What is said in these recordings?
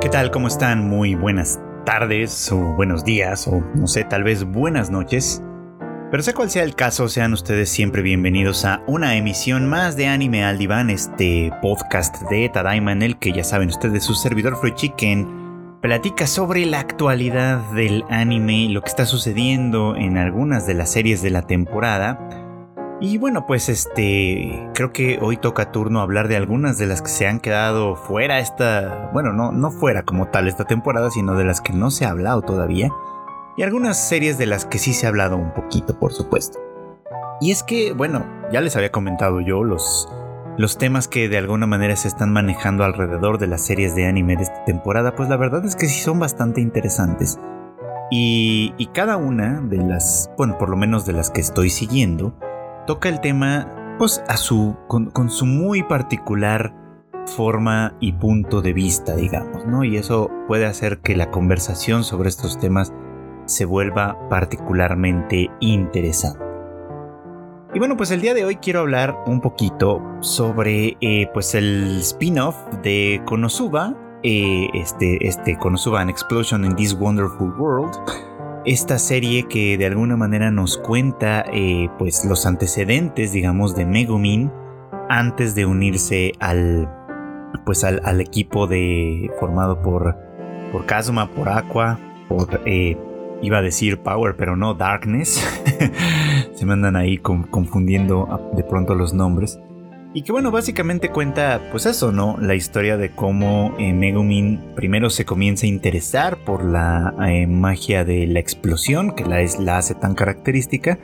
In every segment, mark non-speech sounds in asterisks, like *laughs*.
¿Qué tal? ¿Cómo están? Muy buenas tardes o buenos días o no sé, tal vez buenas noches. Pero sea cual sea el caso, sean ustedes siempre bienvenidos a una emisión más de Anime al Diván, este podcast de Tadaima en el que ya saben ustedes su servidor Free Chicken platica sobre la actualidad del anime, lo que está sucediendo en algunas de las series de la temporada y bueno, pues este, creo que hoy toca turno hablar de algunas de las que se han quedado fuera esta, bueno, no, no fuera como tal esta temporada, sino de las que no se ha hablado todavía. Y algunas series de las que sí se ha hablado un poquito, por supuesto. Y es que, bueno, ya les había comentado yo los, los temas que de alguna manera se están manejando alrededor de las series de anime de esta temporada, pues la verdad es que sí son bastante interesantes. Y, y cada una de las, bueno, por lo menos de las que estoy siguiendo, toca el tema pues a su con, su muy particular forma y punto de vista, digamos, ¿no? Y eso puede hacer que la conversación sobre estos temas se vuelva particularmente interesante. Y bueno, pues el día de hoy quiero hablar un poquito sobre eh, pues el spin-off de Konosuba, eh, este, este Konosuba An Explosion in This Wonderful World, esta serie que de alguna manera nos cuenta eh, pues los antecedentes digamos de Megumin antes de unirse al pues al, equipo de formado por por Kazuma por Aqua por eh, iba a decir Power pero no Darkness. *laughs* Se me andan ahí confundiendo de pronto los nombres y que bueno, básicamente cuenta pues eso, ¿no? La historia de cómo eh, Megumin primero se comienza a interesar por la eh, magia de la explosión, que la, es, la hace tan característica,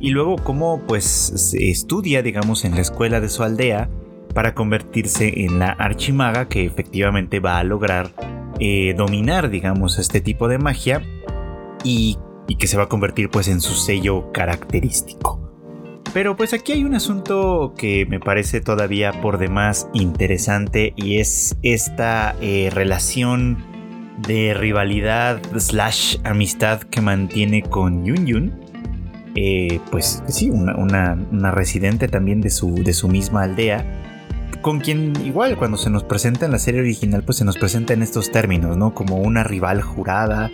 y luego cómo pues se estudia, digamos, en la escuela de su aldea para convertirse en la archimaga que efectivamente va a lograr eh, dominar, digamos, este tipo de magia y, y que se va a convertir pues en su sello característico. Pero pues aquí hay un asunto que me parece todavía por demás interesante y es esta eh, relación de rivalidad slash amistad que mantiene con Yun Yun. Eh, pues sí, una, residente también de su, de su misma aldea. Con quien igual cuando se nos presenta en la serie original pues se nos presenta en estos términos, ¿no? Como una rival jurada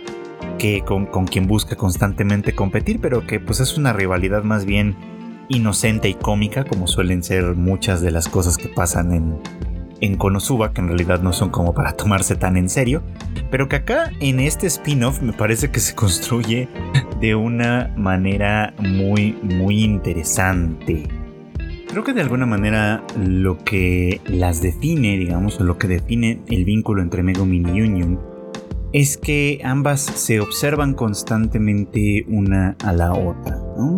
que con, con quien busca constantemente competir, pero que pues es una rivalidad más bien inocente y cómica, como suelen ser muchas de las cosas que pasan en, en Konosuba, que en realidad no son como para tomarse tan en serio, pero que acá en este spin-off me parece que se construye de una manera muy, muy interesante. Creo que de alguna manera lo que las define, digamos, o lo que define el vínculo entre Megumin y Union, es que ambas se observan constantemente una a la otra, ¿no?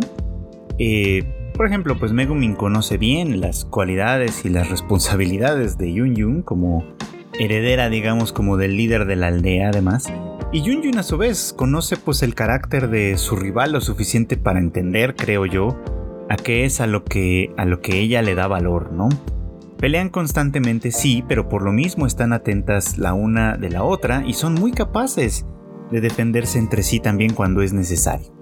Eh, por ejemplo, pues Megumin conoce bien las cualidades y las responsabilidades de Yun Yun como heredera, digamos, como del líder de la aldea, además. Y Yun Yun a su vez conoce pues el carácter de su rival lo suficiente para entender, creo yo, a qué es a lo que a lo que ella le da valor, ¿no? Pelean constantemente, sí, pero por lo mismo están atentas la una de la otra y son muy capaces de defenderse entre sí también cuando es necesario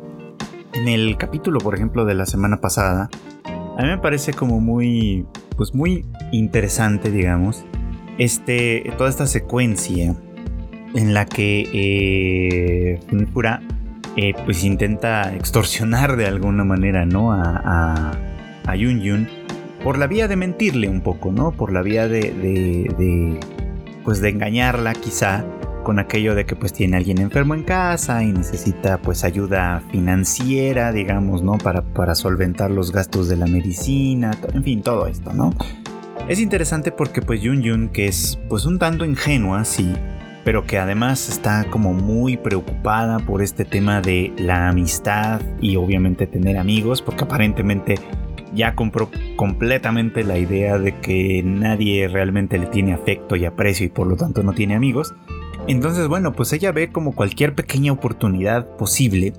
en el capítulo, por ejemplo, de la semana pasada, a mí me parece como muy, pues muy interesante, digamos, este, toda esta secuencia en la que eh, eh, pues intenta extorsionar de alguna manera, ¿no? A, a, a, por la vía de mentirle un poco, ¿no? Por la vía de, de, de pues de engañarla quizá con aquello de que pues tiene alguien enfermo en casa y necesita pues ayuda financiera, digamos, ¿no? Para, para solventar los gastos de la medicina, en fin, todo esto, ¿no? Es interesante porque pues Yun Yun, que es pues un tanto ingenua, sí, pero que además está como muy preocupada por este tema de la amistad y obviamente tener amigos, porque aparentemente ya compró completamente la idea de que nadie realmente le tiene afecto y aprecio y por lo tanto no tiene amigos. Entonces, bueno, pues ella ve como cualquier pequeña oportunidad posible,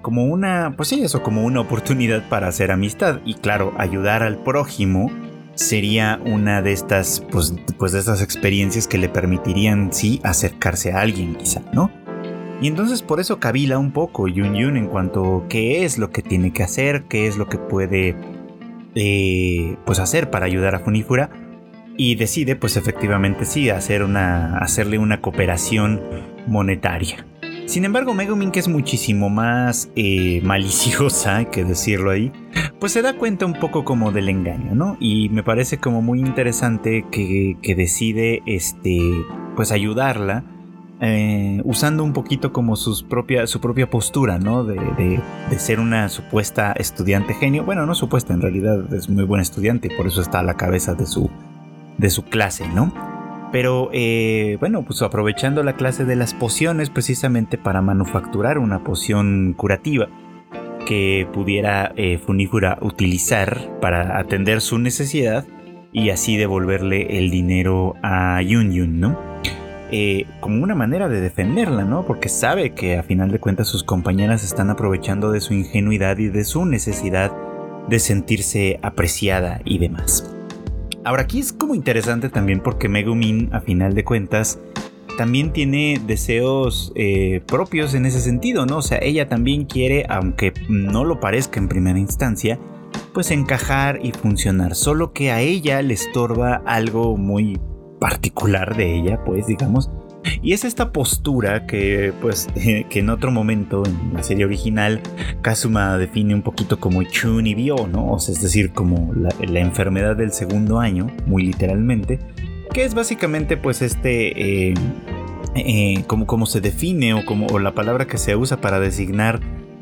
como una, pues sí, eso, como una oportunidad para hacer amistad. Y claro, ayudar al prójimo sería una de estas, pues, pues de estas experiencias que le permitirían, sí, acercarse a alguien, quizá, ¿no? Y entonces por eso cavila un poco Yun Yun en cuanto a qué es lo que tiene que hacer, qué es lo que puede, eh, pues hacer para ayudar a Funifura y decide pues efectivamente sí hacer una, hacerle una cooperación monetaria. Sin embargo, Megumin, que es muchísimo más eh, maliciosa, que decirlo ahí, pues se da cuenta un poco como del engaño, ¿no? Y me parece como muy interesante que, decide, este, pues ayudarla, eh, usando un poquito como sus propia, su propia postura, ¿no? De, de, ser una supuesta estudiante genio. Bueno, no supuesta, en realidad es muy buen estudiante y por eso está a la cabeza de su, de su clase, ¿no? Pero eh, bueno, pues aprovechando la clase de las pociones precisamente para manufacturar una poción curativa que pudiera eh, Funifura utilizar para atender su necesidad y así devolverle el dinero a Yun Yun, ¿no? Eh, como una manera de defenderla, ¿no? Porque sabe que a final de cuentas sus compañeras están aprovechando de su ingenuidad y de su necesidad de sentirse apreciada y demás. Ahora aquí es como interesante también porque Megumin a final de cuentas también tiene deseos eh, propios en ese sentido, ¿no? O sea, ella también quiere, aunque no lo parezca en primera instancia, pues encajar y funcionar. Solo que a ella le estorba algo muy particular de ella, pues digamos, y es esta postura que, pues, *laughs* que en otro momento, en la serie original, Kazuma define un poquito como Chun y Bio, ¿no? O es decir, como la, enfermedad del segundo año, muy literalmente, que es básicamente, pues, este, eh, eh, como, como se define o como la palabra que se usa para designar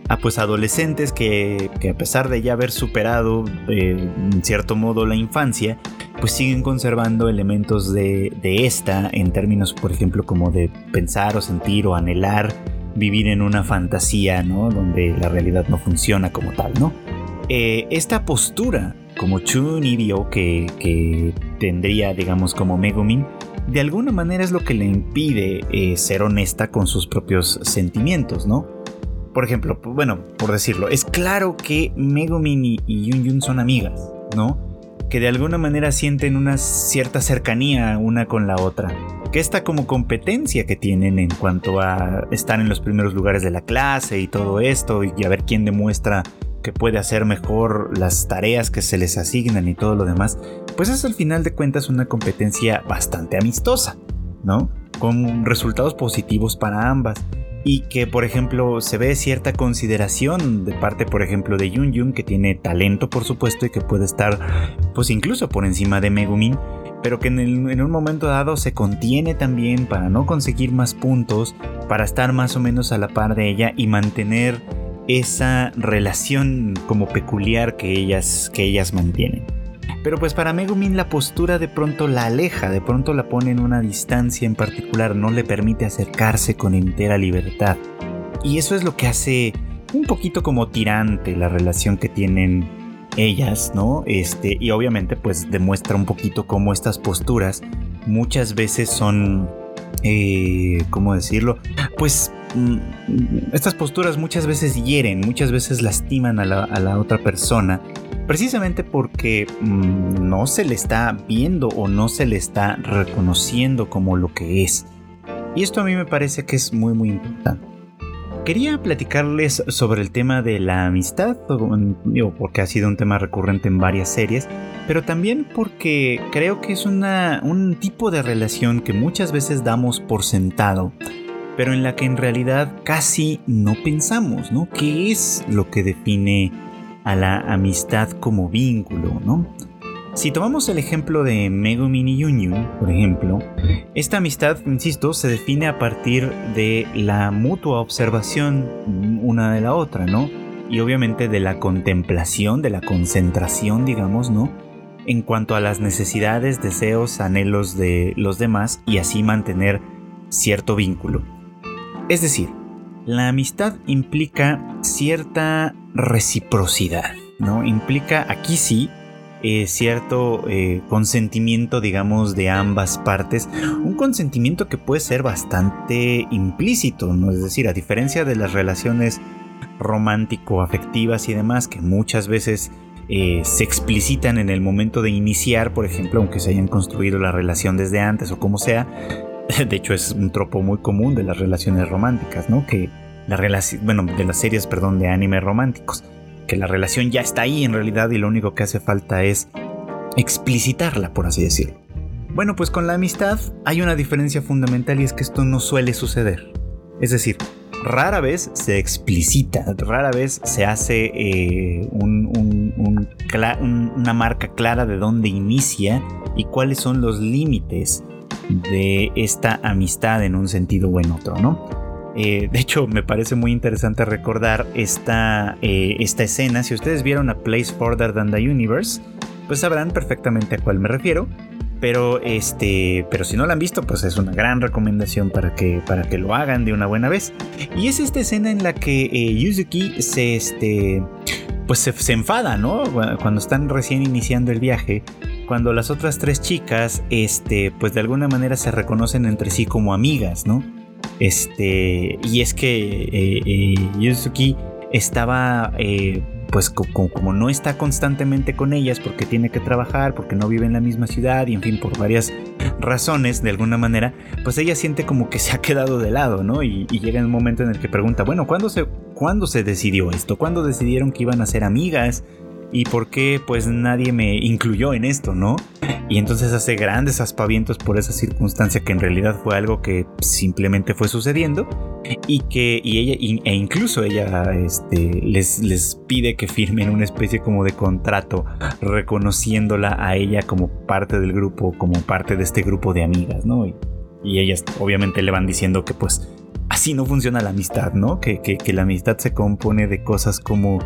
a pues adolescentes que, a pesar de ya haber superado eh, en cierto modo la infancia, pues siguen conservando elementos de, esta en términos, por ejemplo, como de pensar o sentir o anhelar vivir en una fantasía, ¿no? Donde la realidad no funciona como tal, ¿no? Eh, esta postura como Chun y que, que, tendría, digamos, como Megumin, de alguna manera es lo que le impide eh, ser honesta con sus propios sentimientos, ¿no? Por ejemplo, bueno, por decirlo, es claro que Megumin y, y Yun Yun son amigas, ¿no? Que de alguna manera sienten una cierta cercanía una con la otra. Que esta como competencia que tienen en cuanto a estar en los primeros lugares de la clase y todo esto y a ver quién demuestra que puede hacer mejor las tareas que se les asignan y todo lo demás, pues es al final de cuentas una competencia bastante amistosa, ¿no? Con resultados positivos para ambas y que por ejemplo se ve cierta consideración de parte por ejemplo de Yun Yun que tiene talento por supuesto y que puede estar pues incluso por encima de Megumin pero que en, un momento dado se contiene también para no conseguir más puntos para estar más o menos a la par de ella y mantener esa relación como peculiar que ellas que ellas mantienen pero pues para Megumin la postura de pronto la aleja, de pronto la pone en una distancia en particular, no le permite acercarse con entera libertad. Y eso es lo que hace un poquito como tirante la relación que tienen ellas, ¿no? Este, y obviamente pues demuestra un poquito cómo estas posturas muchas veces son, eh, ¿cómo decirlo? Pues mm, estas posturas muchas veces hieren, muchas veces lastiman a la, a la otra persona precisamente porque mm, no se le está viendo o no se le está reconociendo como lo que es. Y esto a mí me parece que es muy muy importante. Quería platicarles sobre el tema de la amistad, porque ha sido un tema recurrente en varias series, pero también porque creo que es una, un tipo de relación que muchas veces damos por sentado, pero en la que en realidad casi no pensamos, ¿no? ¿Qué es lo que define a la amistad como vínculo, ¿no? Si tomamos el ejemplo de Megumin y Yunyun, por ejemplo, esta amistad, insisto, se define a partir de la mutua observación una de la otra, ¿no? Y obviamente de la contemplación, de la concentración, digamos, ¿no? En cuanto a las necesidades, deseos, anhelos de los demás y así mantener cierto vínculo. Es decir, la amistad implica cierta reciprocidad, ¿no? Implica aquí sí eh, cierto eh, consentimiento, digamos, de ambas partes. Un consentimiento que puede ser bastante implícito, ¿no? Es decir, a diferencia de las relaciones romántico-afectivas y demás, que muchas veces eh, se explicitan en el momento de iniciar, por ejemplo, aunque se hayan construido la relación desde antes o como sea, *laughs* de hecho es un tropo muy común de las relaciones románticas, ¿no? Que la relación, bueno, de las series, perdón, de anime románticos, que la relación ya está ahí en realidad y lo único que hace falta es explicitarla, por así decirlo. Bueno, pues con la amistad hay una diferencia fundamental y es que esto no suele suceder. Es decir, rara vez se explicita, rara vez se hace eh, una marca clara de dónde inicia y cuáles son los límites de esta amistad en un sentido o en otro, ¿no? Eh, de hecho, me parece muy interesante recordar esta, eh, esta escena. Si ustedes vieron a Place Further Than the Universe, pues sabrán perfectamente a cuál me refiero. Pero, este, pero si no la han visto, pues es una gran recomendación para que, para que lo hagan de una buena vez. Y es esta escena en la que eh, Yuzuki se, este, pues se, enfada, ¿no? Cuando están recién iniciando el viaje, cuando las otras tres chicas, este, pues de alguna manera se reconocen entre sí como amigas, ¿no? Este, y es que eh, eh, Yuzuki estaba, eh, pues como, no está constantemente con ellas porque tiene que trabajar, porque no vive en la misma ciudad y en fin, por varias razones, de alguna manera, pues ella siente como que se ha quedado de lado, ¿no? Y, llega un momento en el que pregunta, bueno, ¿cuándo se, ¿cuándo se decidió esto? ¿Cuándo decidieron que iban a ser amigas? Y por qué pues nadie me incluyó en esto, ¿no? Y entonces hace grandes aspavientos por esa circunstancia que en realidad fue algo que simplemente fue sucediendo y que y ella e incluso ella este, les, les pide que firmen una especie como de contrato reconociéndola a ella como parte del grupo, como parte de este grupo de amigas, ¿no? Y, ellas obviamente le van diciendo que pues así no funciona la amistad, ¿no? Que, que la amistad se compone de cosas como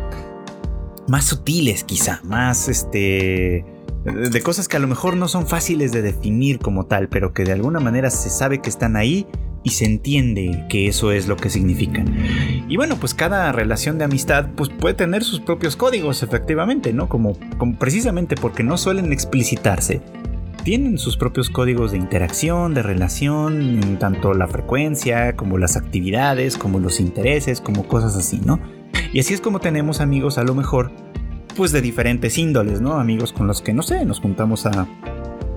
más sutiles quizá, más este de cosas que a lo mejor no son fáciles de definir como tal, pero que de alguna manera se sabe que están ahí y se entiende que eso es lo que significan. Y bueno, pues cada relación de amistad pues puede tener sus propios códigos efectivamente, ¿no? Como, como precisamente porque no suelen explicitarse. Tienen sus propios códigos de interacción, de relación, tanto la frecuencia, como las actividades, como los intereses, como cosas así, ¿no? Y así es como tenemos amigos a lo mejor, pues de diferentes índoles, ¿no? Amigos con los que, no sé, nos juntamos a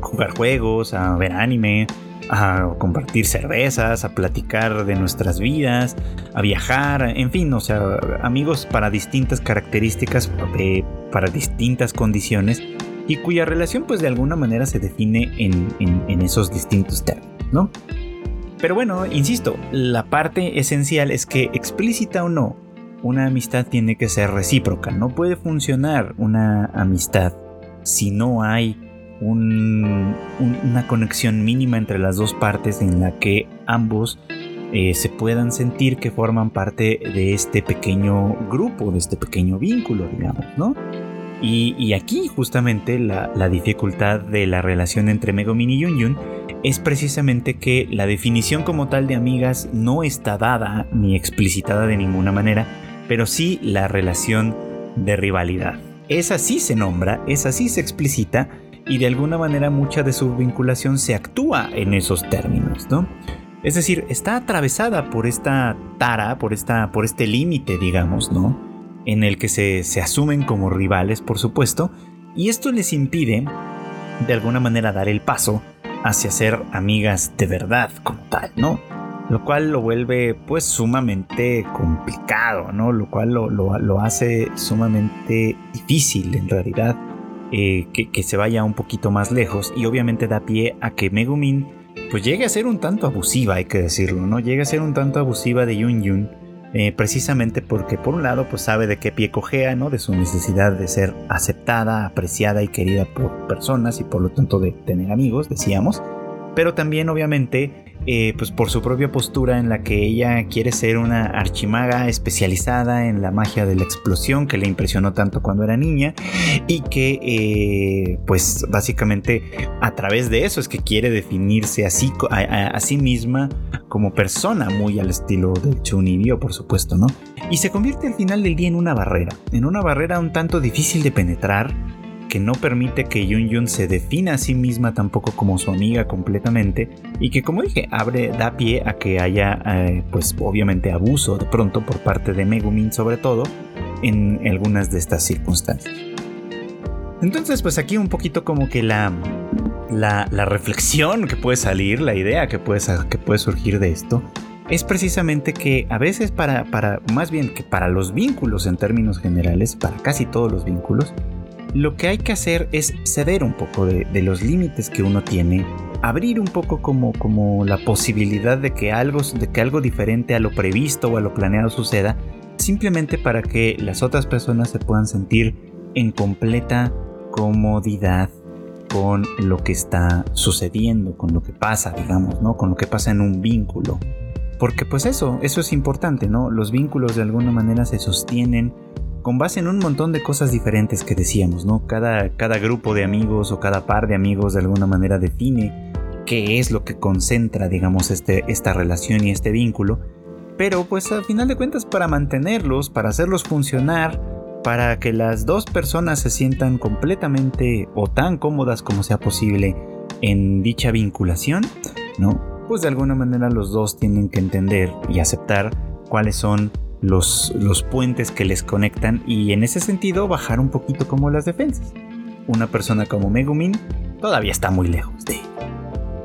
jugar juegos, a ver anime, a compartir cervezas, a platicar de nuestras vidas, a viajar, en fin, o sea, amigos para distintas características, eh, para distintas condiciones y cuya relación pues de alguna manera se define en, en esos distintos términos, ¿no? Pero bueno, insisto, la parte esencial es que explícita o no, una amistad tiene que ser recíproca. No puede funcionar una amistad si no hay una conexión mínima entre las dos partes en la que ambos eh, se puedan sentir que forman parte de este pequeño grupo, de este pequeño vínculo, digamos, ¿no? Y, aquí justamente la, la, dificultad de la relación entre Megumin y Yunyun es precisamente que la definición como tal de amigas no está dada ni explicitada de ninguna manera, pero sí la relación de rivalidad. Esa sí se nombra, esa sí se explicita y de alguna manera mucha de su vinculación se actúa en esos términos, ¿no? Es decir, está atravesada por esta tara, por, esta, por este límite, digamos, ¿no? En el que se, se asumen como rivales, por supuesto, y esto les impide, de alguna manera, dar el paso hacia ser amigas de verdad como tal, ¿no? Lo cual lo vuelve pues sumamente complicado, ¿no? Lo cual lo, hace sumamente difícil en realidad eh, que, se vaya un poquito más lejos y obviamente da pie a que Megumin pues llegue a ser un tanto abusiva, hay que decirlo, ¿no? Llegue a ser un tanto abusiva de Yun Yun. Eh, precisamente porque por un lado pues sabe de qué pie cojea, ¿no? De su necesidad de ser aceptada, apreciada y querida por personas y por lo tanto de tener amigos, decíamos. Pero también obviamente eh, pues por su propia postura en la que ella quiere ser una archimaga especializada en la magia de la explosión que le impresionó tanto cuando era niña y que eh, pues básicamente a través de eso es que quiere definirse así a, sí misma como persona muy al estilo de Chunibyo por supuesto, ¿no? Y se convierte al final del día en una barrera, en una barrera un tanto difícil de penetrar que no permite que Yun Yun se defina a sí misma tampoco como su amiga completamente y que como dije abre da pie a que haya eh, pues obviamente abuso de pronto por parte de Megumin sobre todo en algunas de estas circunstancias. Entonces pues aquí un poquito como que la, la, reflexión que puede salir, la idea que puede, que puede surgir de esto es precisamente que a veces para, para, más bien que para los vínculos en términos generales, para casi todos los vínculos, lo que hay que hacer es ceder un poco de, los límites que uno tiene, abrir un poco como, como la posibilidad de que, algo, de que algo diferente a lo previsto o a lo planeado suceda, simplemente para que las otras personas se puedan sentir en completa comodidad con lo que está sucediendo, con lo que pasa, digamos, ¿no? Con lo que pasa en un vínculo. Porque pues eso, eso es importante, ¿no? Los vínculos de alguna manera se sostienen con base en un montón de cosas diferentes que decíamos, ¿no? Cada, cada grupo de amigos o cada par de amigos de alguna manera define qué es lo que concentra, digamos, este, esta relación y este vínculo. Pero pues al final de cuentas para mantenerlos, para hacerlos funcionar, para que las dos personas se sientan completamente o tan cómodas como sea posible en dicha vinculación, ¿no? Pues de alguna manera los dos tienen que entender y aceptar cuáles son los, los puentes que les conectan y en ese sentido bajar un poquito como las defensas. Una persona como Megumin todavía está muy lejos de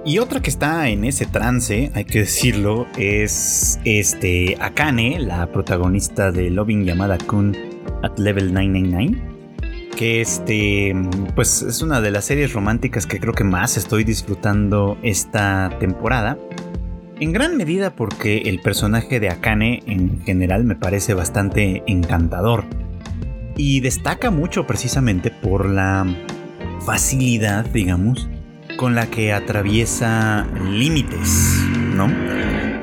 y otra que está en ese trance, hay que decirlo, es este Akane, la protagonista de Loving llamada Kun at Level 999. Que este, pues es una de las series románticas que creo que más estoy disfrutando esta temporada. En gran medida porque el personaje de Akane en general me parece bastante encantador. Y destaca mucho precisamente por la facilidad, digamos, con la que atraviesa límites, ¿no?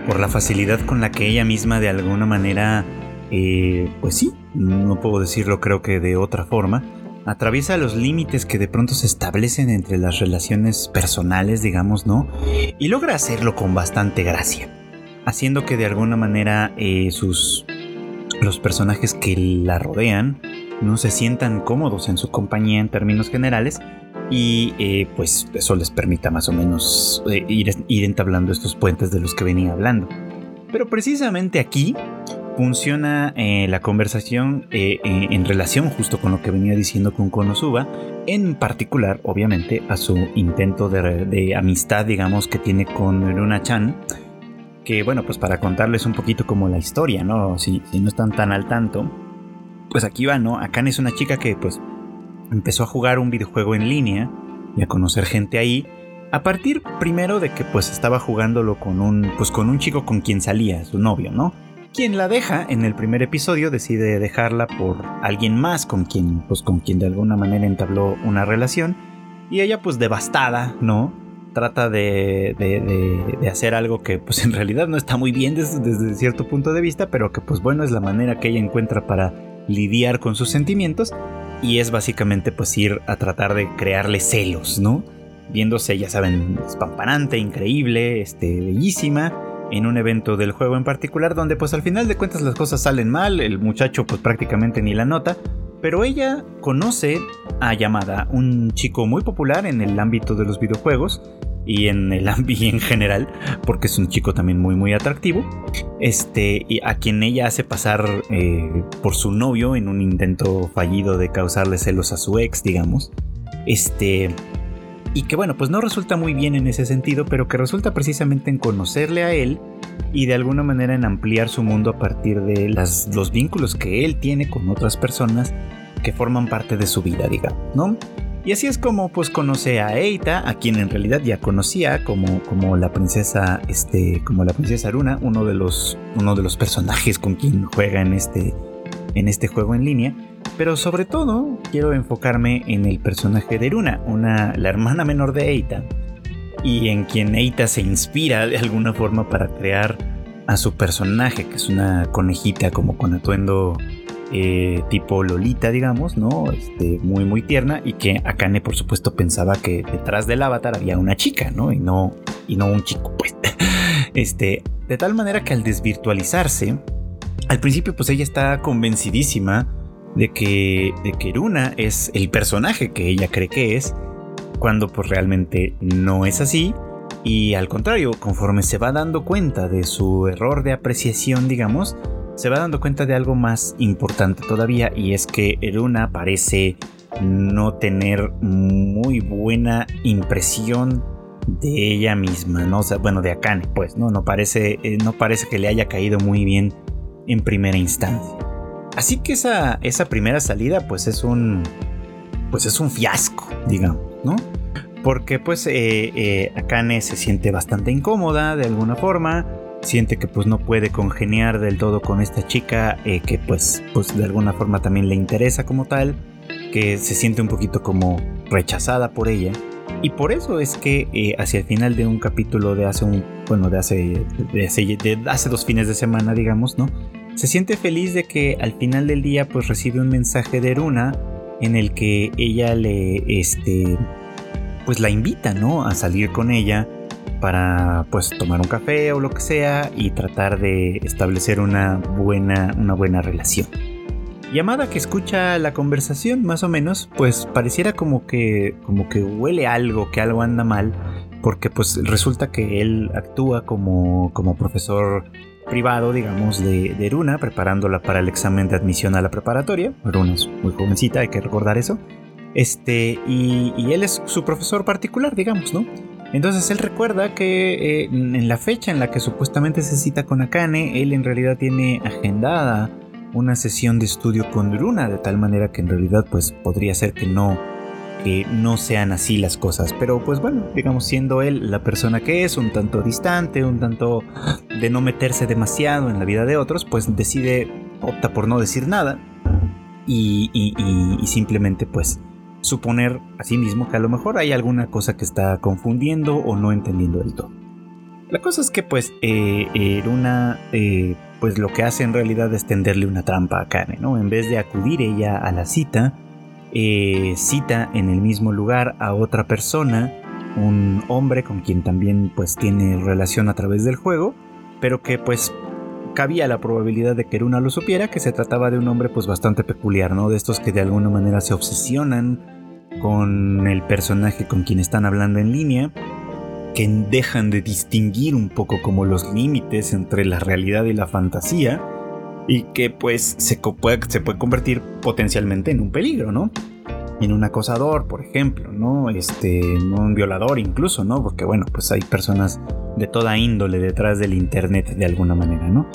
Por la facilidad con la que ella misma de alguna manera, eh, pues sí, no puedo decirlo creo que de otra forma, atraviesa los límites que de pronto se establecen entre las relaciones personales, digamos, ¿no? Y logra hacerlo con bastante gracia, haciendo que de alguna manera eh, sus los personajes que la rodean no se sientan cómodos en su compañía en términos generales y eh, pues eso les permita más o menos eh, ir, entablando estos puentes de los que venía hablando. Pero precisamente aquí funciona eh, la conversación en relación justo con lo que venía diciendo con Konosuba, en particular, obviamente, a su intento de, amistad, digamos, que tiene con Luna-chan. Que bueno, pues para contarles un poquito como la historia, ¿no? Si, no están tan al tanto, pues aquí va, ¿no? Akane es una chica que pues empezó a jugar un videojuego en línea y a conocer gente ahí. A partir primero de que pues estaba jugándolo con un pues con un chico con quien salía, su novio, ¿no? Quien la deja en el primer episodio decide dejarla por alguien más con quien pues con quien de alguna manera entabló una relación y ella pues devastada, ¿no? Trata de, de, hacer algo que pues en realidad no está muy bien desde, desde cierto punto de vista, pero que pues bueno es la manera que ella encuentra para lidiar con sus sentimientos y es básicamente pues ir a tratar de crearle celos, ¿no? Viéndose, ya saben, espampanante, increíble, este, bellísima, en un evento del juego en particular, donde pues al final de cuentas las cosas salen mal, el muchacho pues prácticamente ni la nota, pero ella conoce a Yamada, un chico muy popular en el ámbito de los videojuegos, y en el *laughs* ambiente en general, porque es un chico también muy muy atractivo, este, a quien ella hace pasar eh, por su novio en un intento fallido de causarle celos a su ex, digamos, este, y que bueno, pues no resulta muy bien en ese sentido, pero que resulta precisamente en conocerle a él y de alguna manera en ampliar su mundo a partir de las, los vínculos que él tiene con otras personas que forman parte de su vida, digamos, ¿no? Y así es como pues conoce a Eita, a quien en realidad ya conocía como, como la princesa, este, como la princesa Aruna, uno de los, uno de los personajes con quien juega en este, en este juego en línea. Pero sobre todo quiero enfocarme en el personaje de Aruna, una, la hermana menor de Eita, y en quien Eita se inspira de alguna forma para crear a su personaje, que es una conejita como con atuendo eh, tipo Lolita, digamos, ¿no? Este, muy, muy tierna y que Akane, por supuesto, pensaba que detrás del avatar había una chica, ¿no? Y no, y no un chico, pues. *laughs* Este, de tal manera que al desvirtualizarse, al principio, pues ella está convencidísima de que, de que Runa es el personaje que ella cree que es, cuando pues realmente no es así. Y al contrario, conforme se va dando cuenta de su error de apreciación, digamos, se va dando cuenta de algo más importante todavía y es que Eruna parece no tener muy buena impresión de ella misma, ¿no? O bueno, de Akane, pues, ¿no? No parece, eh, no parece que le haya caído muy bien en primera instancia. Así que esa, esa primera salida, pues es un, pues es un fiasco, digamos, ¿no? Porque pues eh, eh, Akane se siente bastante incómoda de alguna forma, siente que pues no puede congeniar del todo con esta chica eh, que pues, pues de alguna forma también le interesa como tal, que se siente un poquito como rechazada por ella. Y por eso es que hacia el final de un capítulo de hace un, bueno, de de hace, de hace dos fines de semana, digamos, ¿no? Se siente feliz de que al final del día pues recibe un mensaje de Eruna en el que ella le, este, pues la invita, ¿no? A salir con ella para pues tomar un café o lo que sea y tratar de establecer una buena, una buena relación. Llamada que escucha la conversación más o menos, pues pareciera como que, como que huele algo, que algo anda mal, porque pues resulta que él actúa como, como profesor privado, digamos, de, de preparándola para el examen de admisión a la preparatoria. Eruna es muy jovencita, hay que recordar eso. Este, y, él es su profesor particular, digamos, ¿no? Entonces él recuerda que eh, en la fecha en la que supuestamente se cita con Akane, él en realidad tiene agendada una sesión de estudio con Eruna, de tal manera que en realidad pues podría ser que no que no sean así las cosas. Pero pues bueno, digamos, siendo él la persona que es, un tanto distante, un tanto de no meterse demasiado en la vida de otros, pues decide, opta por no decir nada y, y, simplemente pues suponer a sí mismo que a lo mejor hay alguna cosa que está confundiendo o no entendiendo del todo. La cosa es que pues eh, Eruna eh, pues lo que hace en realidad es tenderle una trampa a Kane, ¿no? En vez de acudir ella a la cita, eh, cita en el mismo lugar a otra persona, un hombre con quien también pues tiene relación a través del juego, pero que pues cabía la probabilidad de que Eruna lo supiera, que se trataba de un hombre pues bastante peculiar, ¿no? De estos que de alguna manera se obsesionan con el personaje con quien están hablando en línea, que dejan de distinguir un poco como los límites entre la realidad y la fantasía, y que pues se puede, se puede convertir potencialmente en un peligro, ¿no? En un acosador, por ejemplo, ¿no? Este, un violador incluso, ¿no? Porque bueno, pues hay personas de toda índole detrás del internet de alguna manera, ¿no?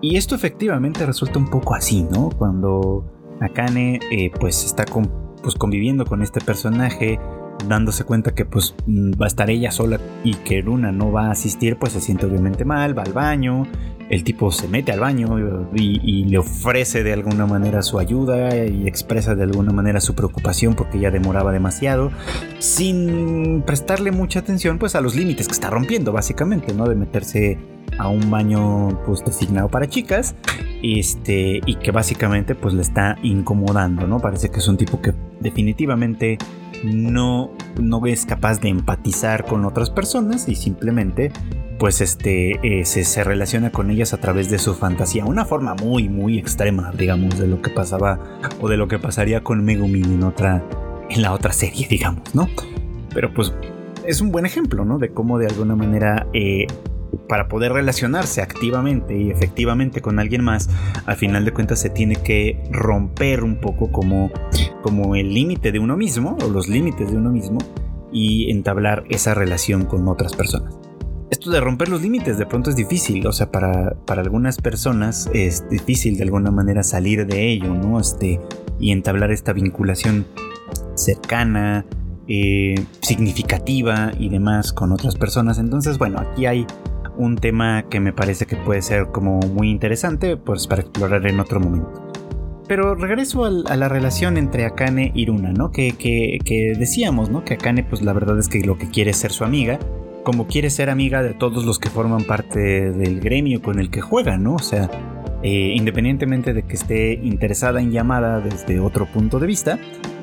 Y esto efectivamente resulta un poco así, ¿no? Cuando Akane eh, pues está pues, conviviendo con este personaje, dándose cuenta que pues mm, va a estar ella sola y que Luna no va a asistir, pues se siente obviamente mal, va al baño, el tipo se mete al baño y, le ofrece de alguna manera su ayuda y expresa de alguna manera su preocupación porque ya demoraba demasiado, sin prestarle mucha atención pues a los límites que está rompiendo básicamente, ¿no? De meterse a un baño pues designado para chicas este y que básicamente pues le está incomodando, ¿no? Parece que es un tipo que definitivamente no, no es capaz de empatizar con otras personas y simplemente pues este eh, se, relaciona con ellas a través de su fantasía. Una forma muy, muy extrema, digamos, de lo que pasaba o de lo que pasaría con Megumin en otra, en la otra serie, digamos, ¿no? Pero pues es un buen ejemplo, ¿no? De cómo de alguna manera eh, para poder relacionarse activamente y efectivamente con alguien más, al final de cuentas se tiene que romper un poco como, como el límite de uno mismo o los límites de uno mismo y entablar esa relación con otras personas. Esto de romper los límites de pronto es difícil, o sea, para, para algunas personas es difícil de alguna manera salir de ello, ¿no? Este, y entablar esta vinculación cercana, eh, significativa y demás con otras personas. Entonces, bueno, aquí hay un tema que me parece que puede ser como muy interesante, pues para explorar en otro momento. Pero regreso a la relación entre Akane y Runa, ¿no? Que, que, decíamos, ¿no? Que Akane, pues la verdad es que lo que quiere es ser su amiga, como quiere ser amiga de todos los que forman parte del gremio con el que juega, ¿no? O sea, eh, independientemente de que esté interesada en llamada desde otro punto de vista,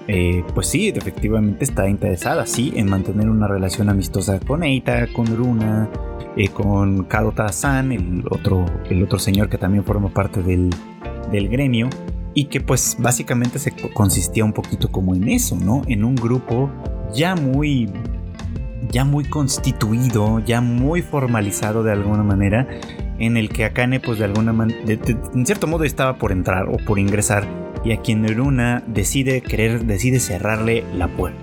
eh, pues sí, efectivamente está interesada, sí, en mantener una relación amistosa con Eita, con Runa, eh, con Kadota-san, el otro, el otro señor que también forma parte del, del gremio, y que pues básicamente se consistía un poquito como en eso, ¿no? En un grupo ya muy ya muy constituido, ya muy formalizado de alguna manera, en el que Akane pues de alguna manera, en cierto modo estaba por entrar o por ingresar, y a quien Neruna decide querer, decide cerrarle la puerta.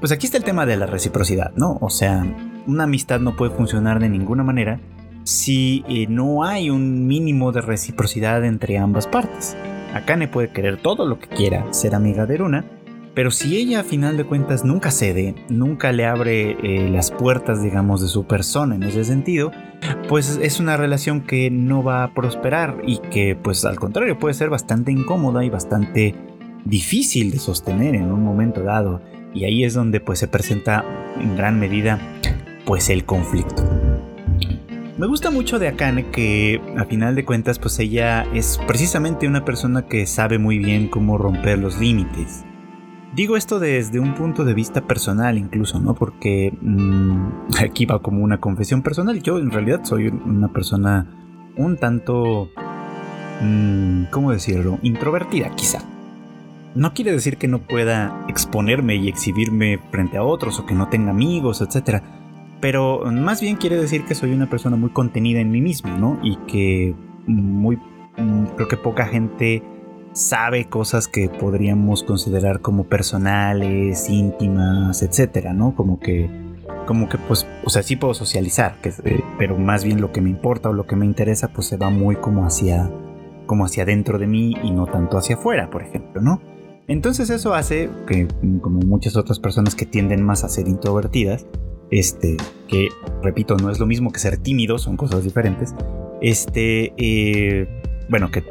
Pues aquí está el tema de la reciprocidad, ¿no? O sea, una amistad no puede funcionar de ninguna manera si eh, no hay un mínimo de reciprocidad entre ambas partes. Akane puede querer todo lo que quiera, ser amiga de Runa, Pero si ella a final de cuentas nunca cede, nunca le abre eh, las puertas, digamos, de su persona en ese sentido, pues es una relación que no va a prosperar y que, pues al contrario, puede ser bastante incómoda y bastante difícil de sostener en un momento dado. Y ahí es donde pues se presenta en gran medida pues el conflicto. Me gusta mucho de Akane que a final de cuentas pues ella es precisamente una persona que sabe muy bien cómo romper los límites. Digo esto desde un punto de vista personal incluso, ¿no? Porque mm, *laughs* aquí va como una confesión personal. Yo en realidad soy una persona un tanto... Mm, ¿Cómo decirlo? Introvertida quizá. No quiere decir que no pueda exponerme y exhibirme frente a otros o que no tenga amigos, etc. Pero más bien quiere decir que soy una persona muy contenida en mí mismo, ¿no? Y que muy... Mm, creo que poca gente sabe cosas que podríamos considerar como personales, íntimas, etcétera, ¿no? Como que, como que, pues, o sea, sí puedo socializar, eh, pero más bien lo que me importa o lo que me interesa, pues se va muy como hacia, como hacia dentro de mí y no tanto hacia afuera, por ejemplo, ¿no? Entonces eso hace que, como muchas otras personas que tienden más a ser introvertidas, este, que repito, no es lo mismo que ser tímido, son cosas diferentes, este, eh, bueno, que,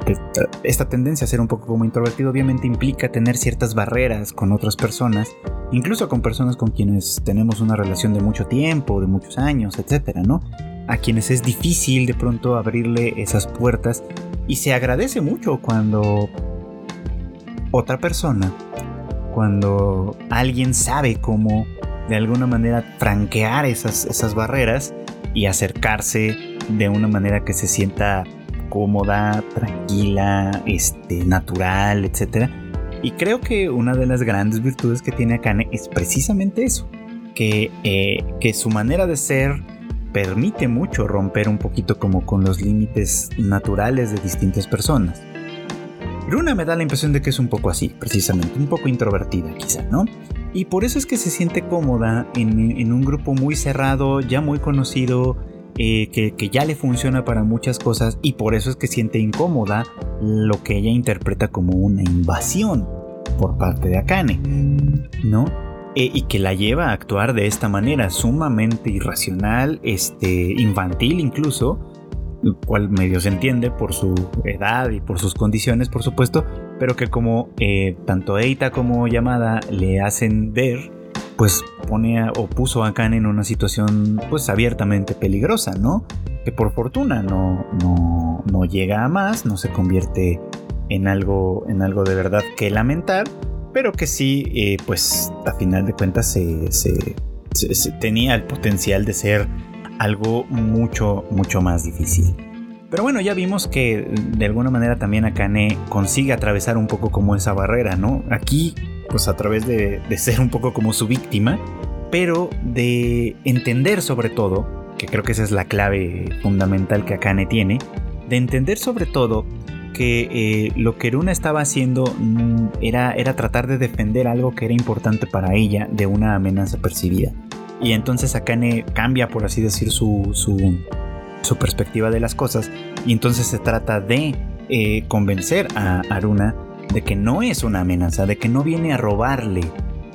esta tendencia a ser un poco como introvertido obviamente implica tener ciertas barreras con otras personas, incluso con personas con quienes tenemos una relación de mucho tiempo, de muchos años, etcétera, ¿no? A quienes es difícil de pronto abrirle esas puertas y se agradece mucho cuando otra persona, cuando alguien sabe cómo de alguna manera franquear esas, esas barreras y acercarse de una manera que se sienta cómoda, tranquila, este, natural, etc. Y creo que una de las grandes virtudes que tiene Akane es precisamente eso, que, eh, que su manera de ser permite mucho romper un poquito como con los límites naturales de distintas personas. Runa me da la impresión de que es un poco así, precisamente, un poco introvertida quizá, ¿no? Y por eso es que se siente cómoda en, un grupo muy cerrado, ya muy conocido, eh, que, ya le funciona para muchas cosas y por eso es que siente incómoda lo que ella interpreta como una invasión por parte de Akane, ¿no? Eh, y que la lleva a actuar de esta manera sumamente irracional, este, infantil incluso, cual medio se entiende por su edad y por sus condiciones, por supuesto, pero que como eh, tanto Eita como Yamada le hacen ver, pues pone o puso a Khan en una situación pues abiertamente peligrosa, ¿no? Que por fortuna no, no, llega a más, no se convierte en algo, en algo de verdad que lamentar, pero que sí, eh, pues a final de cuentas se, tenía el potencial de ser algo mucho, mucho más difícil. Pero bueno, ya vimos que de alguna manera también Akane consigue atravesar un poco como esa barrera, ¿no? Aquí pues a través de, ser un poco como su víctima, pero de entender sobre todo, que creo que esa es la clave fundamental que Akane tiene, de entender sobre todo que eh, lo que Runa estaba haciendo mm, era, era tratar de defender algo que era importante para ella de una amenaza percibida. Y entonces Akane cambia, por así decir, su, su, perspectiva de las cosas. Y entonces se trata de eh, convencer a Aruna de que no es una amenaza, de que no viene a robarle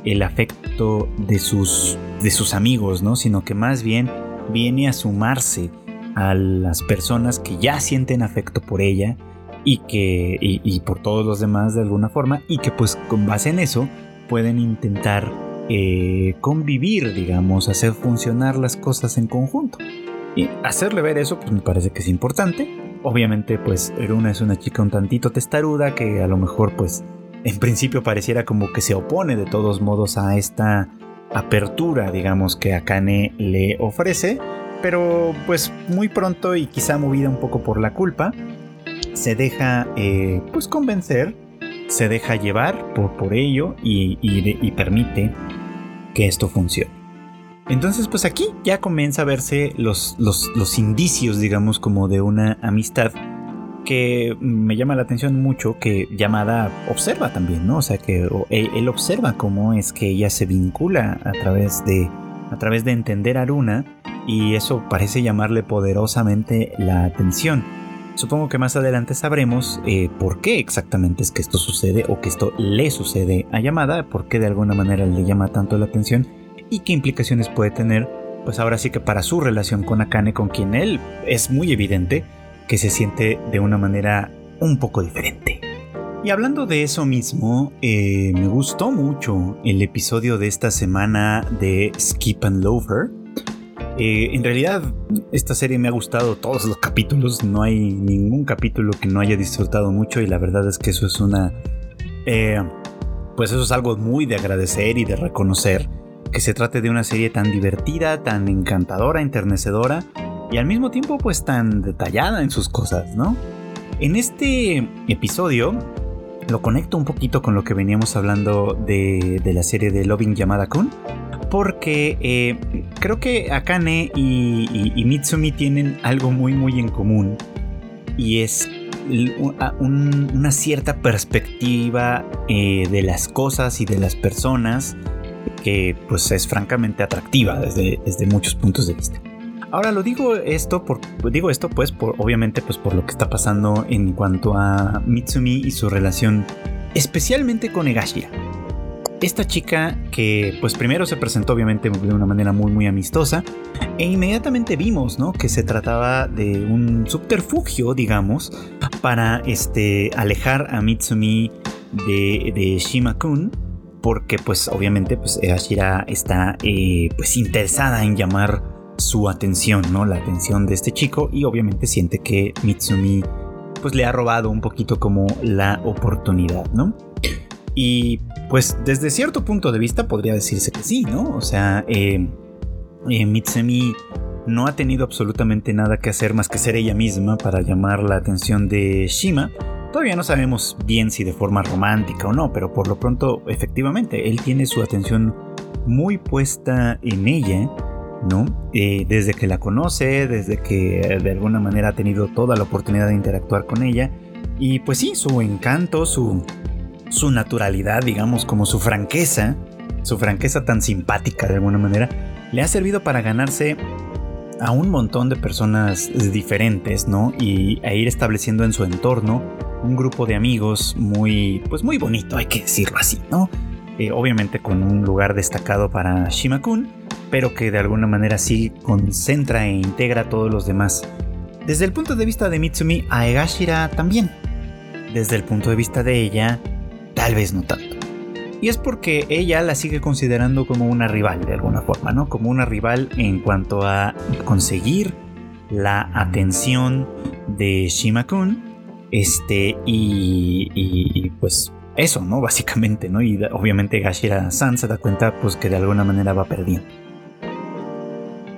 el afecto de sus, de sus amigos, ¿no? Sino que más bien viene a sumarse a las personas que ya sienten afecto por ella y que y, por todos los demás de alguna forma y que pues con base en eso pueden intentar eh, convivir, digamos, hacer funcionar las cosas en conjunto. Y hacerle ver eso pues me parece que es importante Obviamente, pues Eruna es una chica un tantito testaruda que a lo mejor, pues, en principio pareciera como que se opone de todos modos a esta apertura, digamos, que Akane le ofrece, pero pues muy pronto y quizá movida un poco por la culpa, se deja, eh, pues, convencer, se deja llevar por, por ello y, y permite que esto funcione. Entonces, pues aquí ya comienza a verse los, los, indicios, digamos, como de una amistad que me llama la atención mucho que Yamada observa también, ¿no? O sea, que él, observa cómo es que ella se vincula a través de, a través de entender a Aruna y eso parece llamarle poderosamente la atención. Supongo que más adelante sabremos eh, por qué exactamente es que esto sucede o que esto le sucede a Yamada, por qué de alguna manera le llama tanto la atención y qué implicaciones puede tener, pues ahora sí que para su relación con Akane, con quien él es muy evidente que se siente de una manera un poco diferente. Y hablando de eso mismo, eh, me gustó mucho el episodio de esta semana de Skip and Lover. Eh, en realidad, esta serie me ha gustado todos los capítulos. No hay ningún capítulo que no haya disfrutado mucho. Y la verdad es que eso es una. Eh, pues eso es algo muy de agradecer y de reconocer. Que se trate de una serie tan divertida, tan encantadora, enternecedora. Y al mismo tiempo, pues tan detallada en sus cosas, ¿no? En este episodio lo conecto un poquito con lo que veníamos hablando de, la serie de Loving Yamada Kun. Porque eh, creo que Akane y, Mitsumi tienen algo muy muy en común. Y es una cierta perspectiva eh, de las cosas y de las personas que pues es francamente atractiva desde, desde muchos puntos de vista. Ahora lo digo esto por digo esto pues por obviamente pues por lo que está pasando en cuanto a Mitsumi y su relación especialmente con Egashira. Esta chica que pues primero se presentó obviamente de una manera muy muy amistosa e inmediatamente vimos, ¿no? que se trataba de un subterfugio, digamos, para este alejar a Mitsumi de, de Shima-kun porque pues obviamente pues Egashira está eh, pues interesada en llamar su atención, ¿no? La atención de este chico y obviamente siente que Mitsumi pues le ha robado un poquito como la oportunidad, ¿no? Y pues desde cierto punto de vista podría decirse que sí, ¿no? O sea, eh, eh, no ha tenido absolutamente nada que hacer más que ser ella misma para llamar la atención de Shima. Todavía no sabemos bien si de forma romántica o no, pero por lo pronto efectivamente él tiene su atención muy puesta en ella ¿no? Eh, desde que la conoce, desde que de alguna manera ha tenido toda la oportunidad de interactuar con ella. Y pues sí, su encanto, su, su naturalidad, digamos, como su franqueza, su franqueza tan simpática de alguna manera, le ha servido para ganarse a un montón de personas diferentes, ¿no? Y a ir estableciendo en su entorno un grupo de amigos muy, pues muy bonito, hay que decirlo así, ¿no? Eh, obviamente con un lugar destacado para Shimakun, pero que de alguna manera sí concentra e integra a todos los demás. Desde el punto de vista de Mitsumi, a Egashira también. Desde el punto de vista de ella, tal vez no tanto. Y es porque ella la sigue considerando como una rival de alguna forma, ¿no? Como una rival en cuanto a conseguir la atención de Shimakun. Este, y, y, pues eso, ¿no? Básicamente, ¿no? Y obviamente Gashira-san se da cuenta pues que de alguna manera va perdiendo.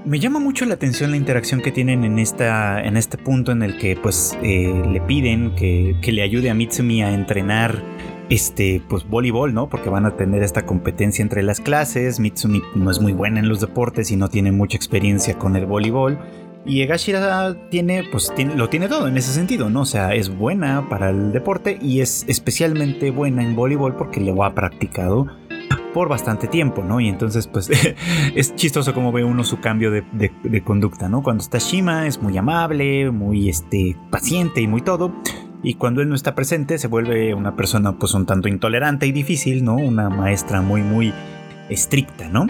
Me llama mucho la atención la interacción que tienen en, esta, en este punto en el que pues eh, le piden que, le ayude a Mitsumi a entrenar este pues voleibol, ¿no? Porque van a tener esta competencia entre las clases. Mitsumi no es muy buena en los deportes y no tiene mucha experiencia con el voleibol. Y Egashira tiene, pues lo tiene todo en ese sentido, ¿no? O sea, es buena para el deporte y es especialmente buena en voleibol porque lo ha practicado por bastante tiempo, ¿no? Y entonces, pues, *laughs* es chistoso como ve uno su cambio de, conducta, ¿no? Cuando está Shima es muy amable, muy, este, paciente y muy todo. Y cuando él no está presente se vuelve una persona, pues, un tanto intolerante y difícil, ¿no? Una maestra muy, muy estricta, ¿no?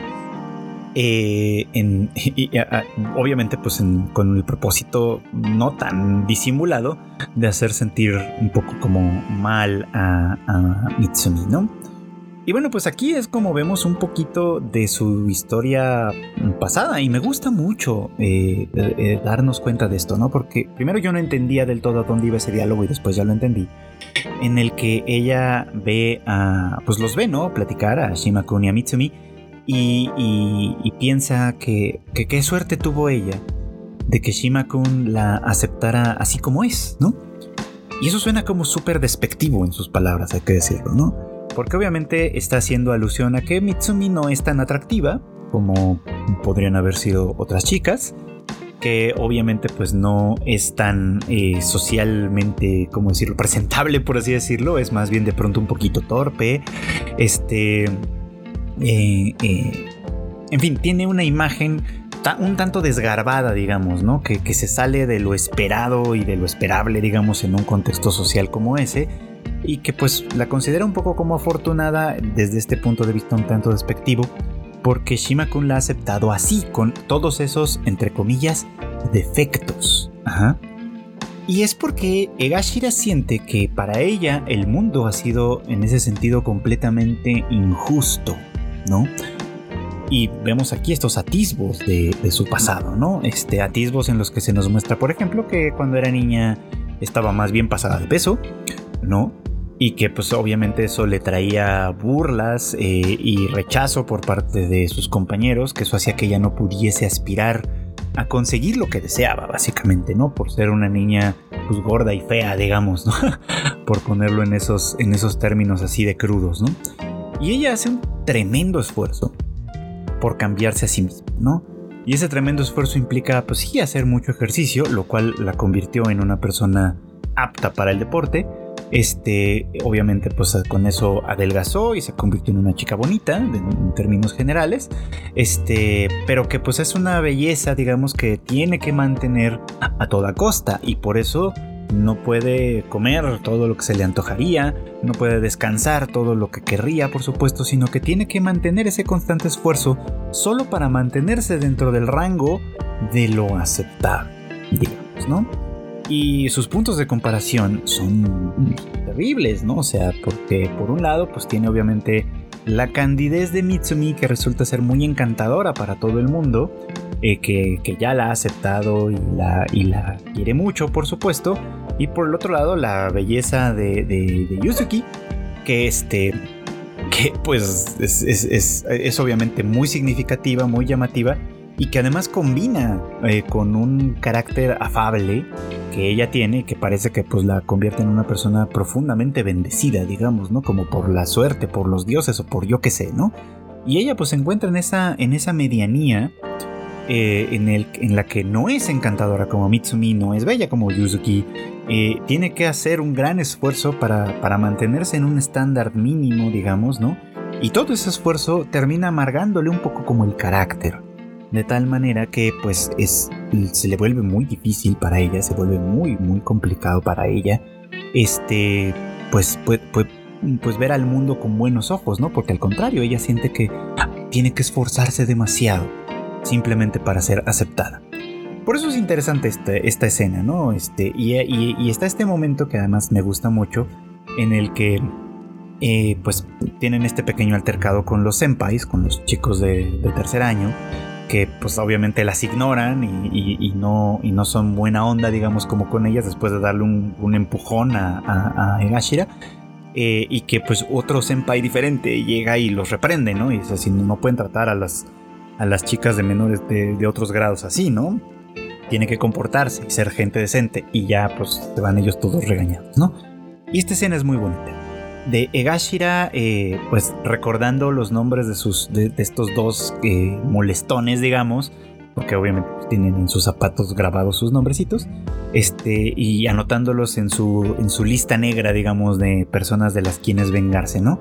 Eh, en, *laughs* obviamente pues con el propósito no tan disimulado de hacer sentir un poco como mal a, a Mitsumi, ¿no? Y bueno, pues aquí es como vemos un poquito de su historia pasada y me gusta mucho eh, eh, darnos cuenta de esto, ¿no? Porque primero yo no entendía del todo a dónde iba ese diálogo y después ya lo entendí, en el que ella ve a, pues los ve, ¿no? Platicar a Shimakun y a Mitsumi y, y, piensa que, que qué suerte tuvo ella de que Shimakun la aceptara así como es, ¿no? Y eso suena como súper despectivo en sus palabras, hay que decirlo, ¿no? Porque obviamente está haciendo alusión a que Mitsumi no es tan atractiva como podrían haber sido otras chicas, que obviamente pues no es tan eh, socialmente, como decirlo, presentable por así decirlo, es más bien de pronto un poquito torpe, este, eh, eh, en fin, tiene una imagen un tanto desgarbada, digamos, ¿no? Que, que se sale de lo esperado y de lo esperable, digamos, en un contexto social como ese y que pues la considera un poco como afortunada desde este punto de vista un tanto despectivo, porque Shima-kun la ha aceptado así, con todos esos, entre comillas, defectos. Y es porque Egashira siente que para ella el mundo ha sido en ese sentido completamente injusto, ¿no? Y vemos aquí estos atisbos de, de, su pasado, ¿no? Este, atisbos en los que se nos muestra, por ejemplo, que cuando era niña estaba más bien pasada de peso, ¿no? Y que pues obviamente eso le traía burlas eh, y rechazo por parte de sus compañeros, que eso hacía que ella no pudiese aspirar a conseguir lo que deseaba, básicamente, ¿no? Por ser una niña pues gorda y fea, digamos, ¿no? *laughs* por ponerlo en esos, en esos términos así de crudos, ¿no? Y ella hace un tremendo esfuerzo por cambiarse a sí misma, ¿no? Y ese tremendo esfuerzo implica, pues sí, hacer mucho ejercicio, lo cual la convirtió en una persona apta para el deporte, este, obviamente, pues con eso adelgazó y se convirtió en una chica bonita, en términos generales. Este, pero que pues es una belleza, digamos, que tiene que mantener a toda costa y por eso no puede comer todo lo que se le antojaría, no puede descansar todo lo que querría, por supuesto, sino que tiene que mantener ese constante esfuerzo solo para mantenerse dentro del rango de lo aceptable, digamos, ¿no? Y sus puntos de comparación son terribles, ¿no? O sea, porque por un lado, pues tiene obviamente la candidez de Mitsumi que resulta ser muy encantadora para todo el mundo, eh, que, ya la ha aceptado y la, y la quiere mucho, por supuesto. Y por el otro lado, la belleza de, de, Yuzuki, que este que pues es, es, es, obviamente muy significativa, muy llamativa y que además combina eh, con un carácter afable que ella tiene que parece que pues la convierte en una persona profundamente bendecida, digamos, ¿no? Como por la suerte, por los dioses o por yo qué sé, ¿no? Y ella pues se encuentra en esa, en esa medianía eh, en, el, en la que no es encantadora como Mitsumi, no es bella como Yuzuki, eh, tiene que hacer un gran esfuerzo para, para mantenerse en un estándar mínimo, digamos, ¿no? Y todo ese esfuerzo termina amargándole un poco como el carácter de tal manera que pues es, se le vuelve muy difícil para ella, se vuelve muy muy complicado para ella, este, pues, pues, pues, ver al mundo con buenos ojos, ¿no? Porque al contrario, ella siente que tiene que esforzarse demasiado simplemente para ser aceptada. Por eso es interesante este, esta escena, ¿no? Este, y, está este momento que además me gusta mucho, en el que eh, pues tienen este pequeño altercado con los senpais, con los chicos de tercer año, que pues obviamente las ignoran y, no, y no son buena onda, digamos, como con ellas después de darle un, empujón a, a, Egashira. Eh, y que pues otro senpai diferente llega y los reprende, ¿no? Y es así, no pueden tratar a las, a las chicas de menores de, de otros grados así, ¿no? Tiene que comportarse y ser gente decente y ya pues se van ellos todos regañados, ¿no? Y esta escena es muy bonita de Egashira, eh, pues recordando los nombres de, sus, de, estos dos eh, molestones, digamos, porque obviamente tienen en sus zapatos grabados sus nombrecitos, este, y anotándolos en su, en su lista negra, digamos, de personas de las quienes vengarse, ¿no?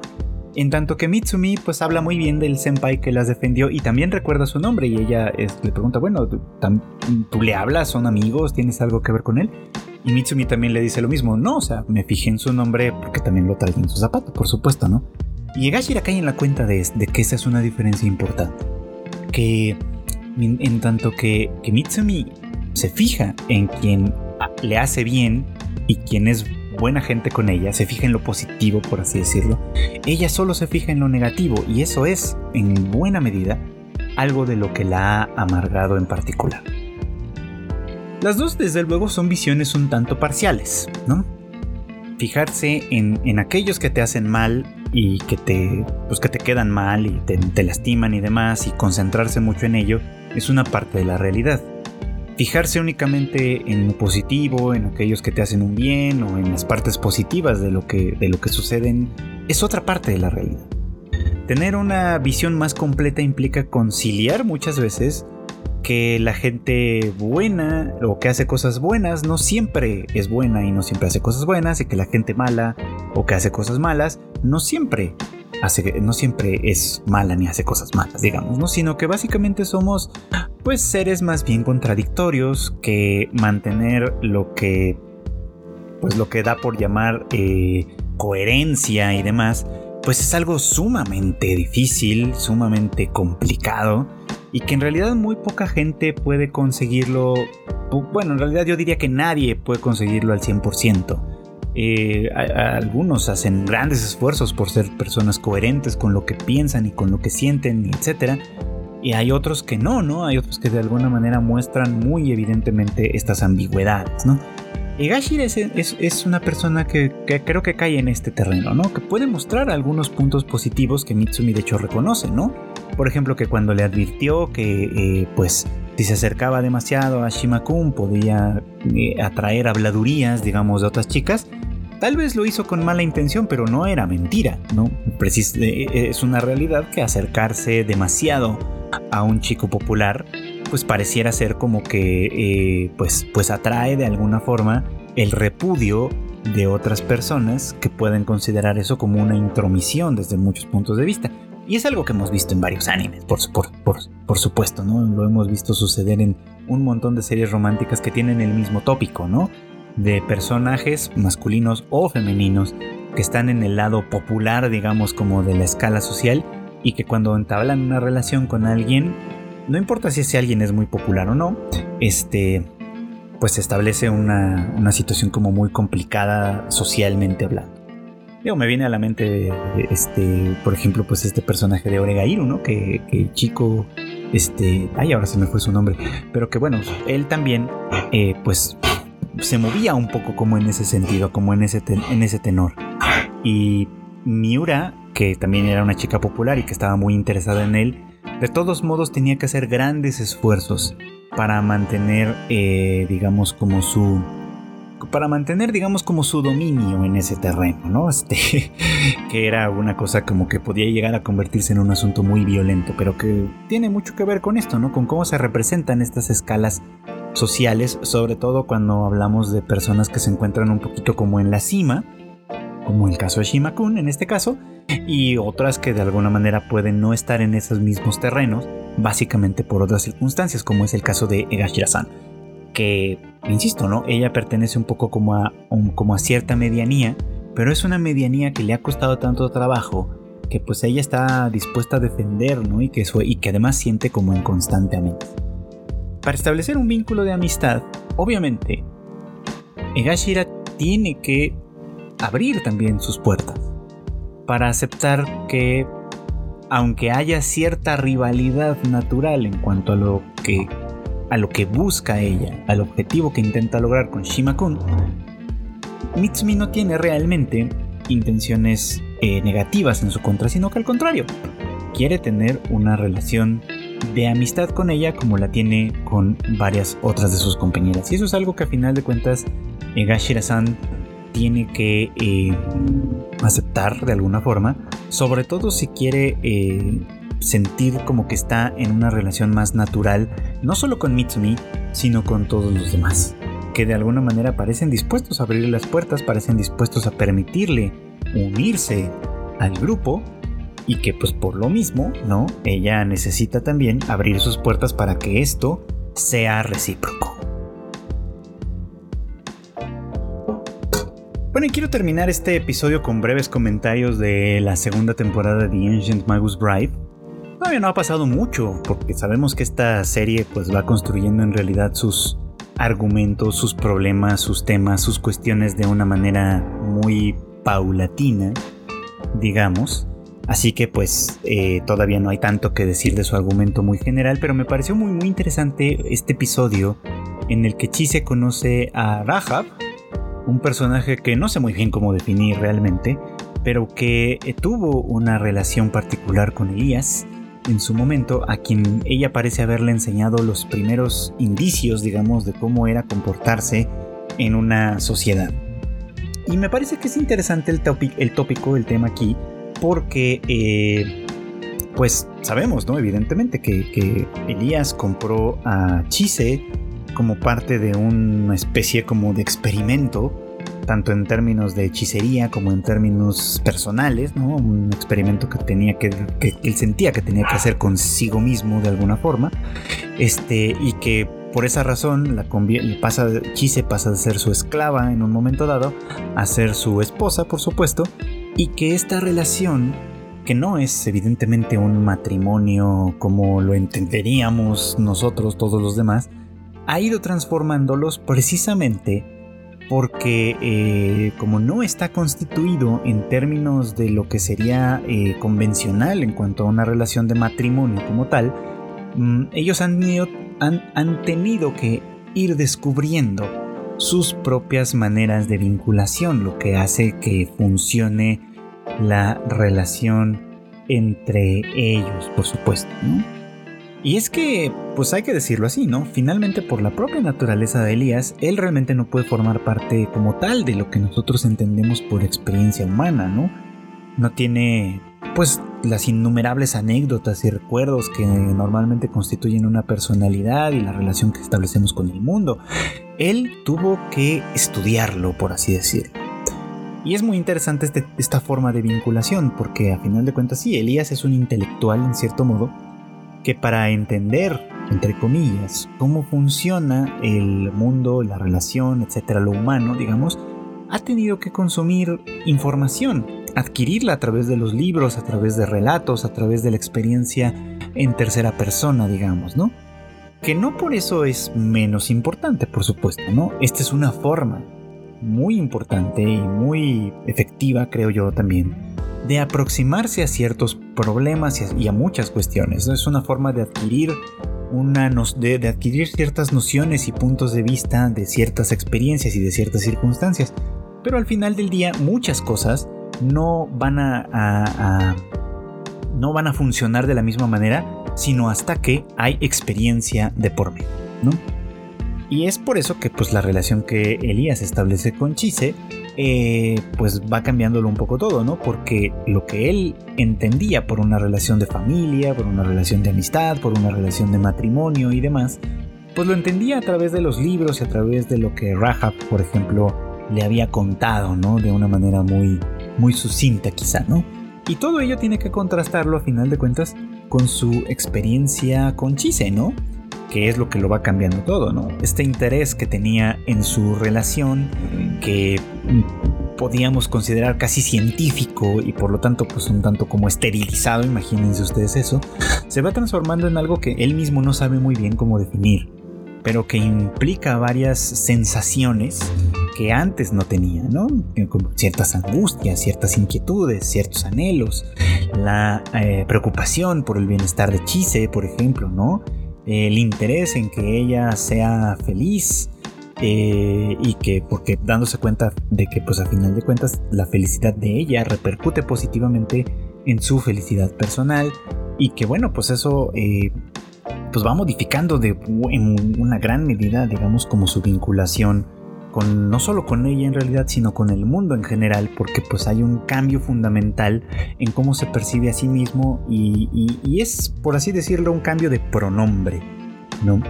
En tanto que Mitsumi pues habla muy bien del senpai que las defendió y también recuerda su nombre y ella le pregunta, bueno, ¿tú le hablas? ¿Son amigos? ¿Tienes algo que ver con él? Y Mitsumi también le dice lo mismo, no, o sea, me fijé en su nombre porque también lo trae en su zapato, por supuesto, ¿no? Y Egashira cae en la cuenta de, que esa es una diferencia importante. Que en tanto que, que Mitsumi se fija en quien le hace bien y quien es buena gente con ella, se fija en lo positivo, por así decirlo, ella solo se fija en lo negativo y eso es, en buena medida, algo de lo que la ha amargado en particular. Las dos, desde luego, son visiones un tanto parciales, ¿no? Fijarse en, aquellos que te hacen mal y que te, pues que te quedan mal y te, lastiman y demás, y concentrarse mucho en ello, es una parte de la realidad. Fijarse únicamente en lo positivo, en aquellos que te hacen un bien o en las partes positivas de lo que, de lo que suceden, es otra parte de la realidad. Tener una visión más completa implica conciliar muchas veces que la gente buena o que hace cosas buenas no siempre es buena y no siempre hace cosas buenas y que la gente mala o que hace cosas malas no siempre no siempre es mala ni hace cosas malas digamos no sino que básicamente somos pues seres más bien contradictorios que mantener lo que pues lo que da por llamar eh, coherencia y demás pues es algo sumamente difícil, sumamente complicado y que en realidad muy poca gente puede conseguirlo, bueno, en realidad yo diría que nadie puede conseguirlo al 100%. Eh, algunos hacen grandes esfuerzos por ser personas coherentes con lo que piensan y con lo que sienten, etc. Y hay otros que no, ¿no? Hay otros que de alguna manera muestran muy evidentemente estas ambigüedades, ¿no? Egashira es, una persona que, creo que cae en este terreno, ¿no? Que puede mostrar algunos puntos positivos que Mitsumi de hecho reconoce, ¿no? Por ejemplo, que cuando le advirtió que, eh, pues, si se acercaba demasiado a Shimakun podía eh, atraer habladurías, digamos, de otras chicas, tal vez lo hizo con mala intención, pero no era mentira, ¿no? Eh, es una realidad que acercarse demasiado a un chico popular pues pareciera ser como que eh, pues, pues atrae de alguna forma el repudio de otras personas que pueden considerar eso como una intromisión desde muchos puntos de vista. Y es algo que hemos visto en varios animes, por, por, supuesto, ¿no? Lo hemos visto suceder en un montón de series románticas que tienen el mismo tópico, ¿no? De personajes masculinos o femeninos que están en el lado popular, digamos, como de la escala social, y que cuando entablan una relación con alguien, no importa si ese alguien es muy popular o no, este, pues se establece una, situación como muy complicada socialmente hablando. Digo, me viene a la mente, este, por ejemplo, pues este personaje de Oregairu, ¿no? Que, chico, este, ay, ahora se me fue su nombre, pero que bueno, él también, eh, pues, se movía un poco como en ese sentido, como en ese, en ese tenor. Y Miura, que también era una chica popular y que estaba muy interesada en él, de todos modos tenía que hacer grandes esfuerzos para mantener, eh, digamos, como su para mantener, digamos, como su dominio en ese terreno, ¿no? Este, *laughs* que era una cosa como que podía llegar a convertirse en un asunto muy violento, pero que tiene mucho que ver con esto, ¿no? Con cómo se representan estas escalas sociales, sobre todo cuando hablamos de personas que se encuentran un poquito como en la cima, como el caso de Shimakun en este caso, y otras que de alguna manera pueden no estar en esos mismos terrenos, básicamente por otras circunstancias, como es el caso de Egashira-san, que, insisto, ¿no? Ella pertenece un poco como a, como a cierta medianía, pero es una medianía que le ha costado tanto trabajo que pues ella está dispuesta a defender, ¿no? Y que, y que además siente como en constante amenaza. Para establecer un vínculo de amistad, obviamente, Egashira tiene que abrir también sus puertas para aceptar que aunque haya cierta rivalidad natural en cuanto a lo que a lo que busca ella, al objetivo que intenta lograr con Shimakun, Mitsumi no tiene realmente intenciones eh, negativas en su contra, sino que al contrario, quiere tener una relación de amistad con ella como la tiene con varias otras de sus compañeras. Y eso es algo que a final de cuentas Egashira-san tiene que eh, aceptar de alguna forma, sobre todo si quiere eh, sentir como que está en una relación más natural, no solo con Mitsumi, sino con todos los demás, que de alguna manera parecen dispuestos a abrirle las puertas, parecen dispuestos a permitirle unirse al grupo y que pues por lo mismo, ¿no? Ella necesita también abrir sus puertas para que esto sea recíproco. Bueno, y quiero terminar este episodio con breves comentarios de la segunda temporada de Ancient Magus Bride. Todavía no ha pasado mucho, porque sabemos que esta serie pues va construyendo en realidad sus argumentos, sus problemas, sus temas, sus cuestiones de una manera muy paulatina, digamos. Así que pues eh, todavía no hay tanto que decir de su argumento muy general, pero me pareció muy muy interesante este episodio en el que Chi se conoce a Rahab, un personaje que no sé muy bien cómo definir realmente, pero que eh, tuvo una relación particular con Elías en su momento, a quien ella parece haberle enseñado los primeros indicios, digamos, de cómo era comportarse en una sociedad. Y me parece que es interesante el, el tópico, el tema aquí, porque, eh, pues sabemos, ¿no? Evidentemente que, que Elías compró a Chise como parte de una especie como de experimento, tanto en términos de hechicería como en términos personales, ¿no? Un experimento que tenía que, que, él sentía que tenía que hacer consigo mismo de alguna forma. este, y que por esa razón la pasa, Chise pasa de ser su esclava en un momento dado a ser su esposa, por supuesto, y que esta relación, que no es evidentemente un matrimonio como lo entenderíamos nosotros, todos los demás, ha ido transformándolos precisamente porque eh, como no está constituido en términos de lo que sería eh, convencional en cuanto a una relación de matrimonio como tal, mm, ellos han, han tenido que ir descubriendo sus propias maneras de vinculación, lo que hace que funcione la relación entre ellos, por supuesto. Y es que, pues hay que decirlo así, ¿no? Finalmente, por la propia naturaleza de Elías, él realmente no puede formar parte como tal de lo que nosotros entendemos por experiencia humana, ¿no? No tiene, pues, las innumerables anécdotas y recuerdos que normalmente constituyen una personalidad y la relación que establecemos con el mundo. Él tuvo que estudiarlo, por así decirlo. Y es muy interesante este, esta forma de vinculación, porque a final de cuentas sí, Elías es un intelectual en cierto modo, que para entender, entre comillas, cómo funciona el mundo, la relación, etcétera, lo humano, digamos, ha tenido que consumir información, adquirirla a través de los libros, a través de relatos, a través de la experiencia en tercera persona, digamos, ¿no? Que no por eso es menos importante, por supuesto, ¿no? Esta es una forma muy importante y muy efectiva, creo yo también, de aproximarse a ciertos problemas y a, muchas cuestiones. Es una forma de adquirir una de, de, adquirir ciertas nociones y puntos de vista de ciertas experiencias y de ciertas circunstancias. Pero al final del día muchas cosas no van a, no van a funcionar de la misma manera, sino hasta que hay experiencia de por medio, ¿no? Y es por eso que pues la relación que Elías establece con Chise eh, pues va cambiándolo un poco todo, ¿no? Porque lo que él entendía por una relación de familia, por una relación de amistad, por una relación de matrimonio y demás, pues lo entendía a través de los libros y a través de lo que Rahab, por ejemplo, le había contado, ¿no? De una manera muy, muy sucinta quizá, ¿no? Y todo ello tiene que contrastarlo a final de cuentas con su experiencia con Chise, ¿no? Que es lo que lo va cambiando todo, ¿no? Este interés que tenía en su relación, que podíamos considerar casi científico y por lo tanto pues un tanto como esterilizado, imagínense ustedes eso, se va transformando en algo que él mismo no sabe muy bien cómo definir, pero que implica varias sensaciones que antes no tenía, ¿no? Ciertas angustias, ciertas inquietudes, ciertos anhelos, la eh, preocupación por el bienestar de Chise, por ejemplo, ¿no? El interés en que ella sea feliz eh, y que porque dándose cuenta de que pues a final de cuentas la felicidad de ella repercute positivamente en su felicidad personal y que bueno pues eso eh, pues va modificando de, en una gran medida digamos como su vinculación no solo con ella en realidad, sino con el mundo en general, porque pues hay un cambio fundamental en cómo se percibe a sí mismo y, es, por así decirlo, un cambio de pronombre, ¿no?